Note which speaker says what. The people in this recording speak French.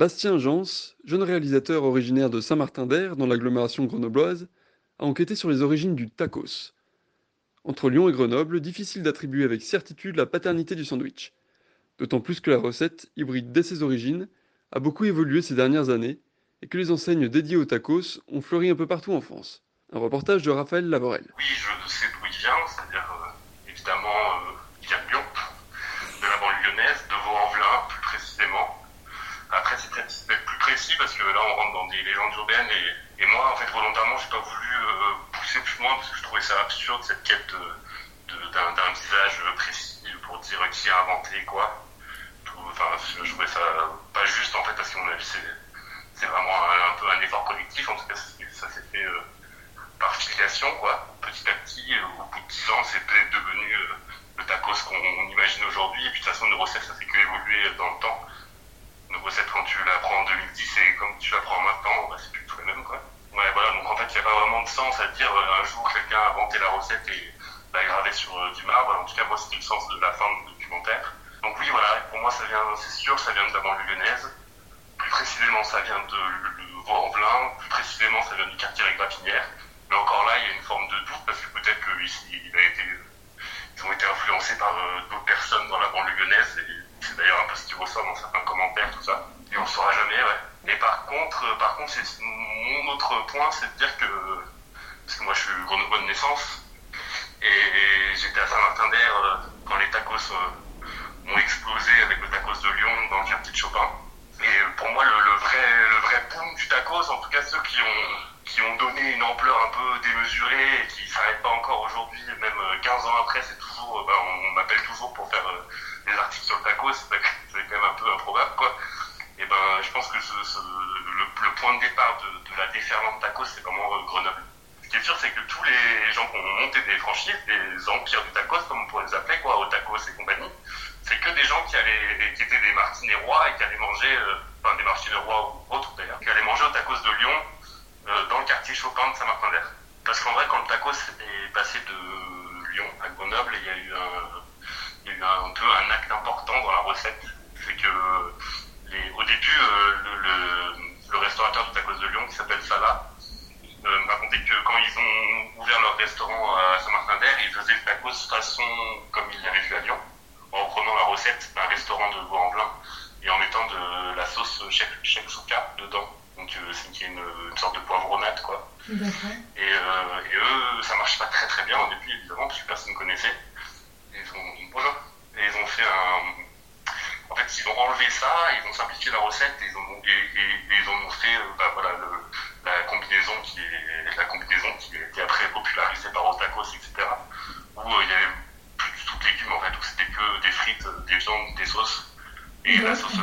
Speaker 1: Bastien Jans, jeune réalisateur originaire de Saint-Martin-d'Air dans l'agglomération grenobloise, a enquêté sur les origines du tacos. Entre Lyon et Grenoble, difficile d'attribuer avec certitude la paternité du sandwich. D'autant plus que la recette, hybride dès ses origines, a beaucoup évolué ces dernières années et que les enseignes dédiées aux tacos ont fleuri un peu partout en France. Un reportage de Raphaël Lavorel
Speaker 2: d'où il vient, c'est-à-dire euh, évidemment euh, il vient de Lyon, de la banlieue lyonnaise, de Vaux-en-Velin plus précisément. Après c'est peut-être d'être plus précis parce que là on rentre dans des légendes urbaines et, moi en fait volontairement j'ai pas voulu euh, pousser plus loin parce que je trouvais ça absurde cette quête d'un visage précis pour dire qui a inventé quoi. Je trouvais ça pas juste en fait parce qu'à mon avis c'est vraiment un, peu un effort collectif en tout cas ça, s'est- fait euh, par filiation, quoi. Petit à petit, euh, au bout de 10 ans, c'est peut-être devenu le tacos qu'on imagine aujourd'hui. Et puis de toute façon, une recette, ça fait que évoluer dans le temps. Tu l'apprends en 2010 et comme tu l'apprends maintenant, bah, c'est plus tout le même, quoi. Ouais, voilà. Donc en fait, il n'y a pas vraiment de sens à dire euh, un jour quelqu'un a inventé la recette et l'a gravée sur euh, du marbre. En tout cas, moi, c'était le sens de la fin du documentaire. Donc oui, voilà. Pour moi, ça vient, c'est sûr, ça vient de la banlieue lyonnaise. Plus précisément, ça vient de, de Vaux-en-Velin. Plus précisément, ça vient du quartier Grapinière. Mais encore là, il y a une forme de doute parce que peut-être qu'ils ils ont été influencés par euh, d'autres personnes dans la banlieue lyonnaise. C'est d'ailleurs un peu ce qui ressort dans certains commentaires, tout ça. Et on ne saura jamais, ouais. Mais par contre, euh, par contre, mon autre point, c'est de dire que parce que moi, je suis grenoblois de naissance et j'étais à Saint-Martin-d'Air euh, quand les tacos euh, ont explosé avec le tacos de Lyon dans le quartier de Chopin. Et pour moi, le, vrai, le vrai boom du tacos, en tout cas ceux qui ont, qui ont donné une ampleur un peu démesurée et qui s'arrêtent pas encore aujourd'hui, même euh, 15 ans après, c'est toujours, bah, on m'appelle toujours pour faire euh, des articles sur le tacos, c'est c'est quand même un peu improbable, quoi. Et ben, je pense que ce, ce- le, le point de de, de la déferlante tacos, c'est vraiment euh, Grenoble. Ce qui est sûr, c'est que tous les gens qui ont monté des franchises, des empires du tacos, comme on pourrait les appeler, quoi, au tacos et compagnie, c'est que des gens qui allaient, qui étaient des martinets rois et qui allaient manger, euh, enfin des martinets rois ou autres d'ailleurs, qui allaient manger au tacos de Lyon, euh, dans le quartier Chopin de Saint-Martin-d'Air. Parce qu'en vrai, quand le tacos est passé de Lyon à Grenoble, il y a eu un, il y a eu un, peu un acte important dans la recette. C'est que les, au début, euh, le, le, le restaurateur du tacos de Lyon, qui s'appelle Salah, euh, m'a raconté que quand ils ont ouvert leur restaurant à Saint-Martin-d'Air, ils faisaient le tacos façon comme ils l'avaient vu à Lyon, en reprenant la recette d'un restaurant de Vaux-en-Velin et en mettant de la sauce shakshuka dedans. Donc euh, c'est une, une sorte de poivronnade quoi. Et, euh, et eux, ça marche pas très très bien au début évidemment parce que personne ne connaissait. Et ils ont bonjour. Et ils ont fait un. En ça, ils ont simplifié la recette et ils ont, et, et- et ils en ont fait bah, voilà, le- la combinaison qui est la combinaison qui a été après popularisée par Otacos, etc. Où euh, il y avait plus du tout de légumes en fait, où c'était que des frites, des viandes, des sauces et la sauce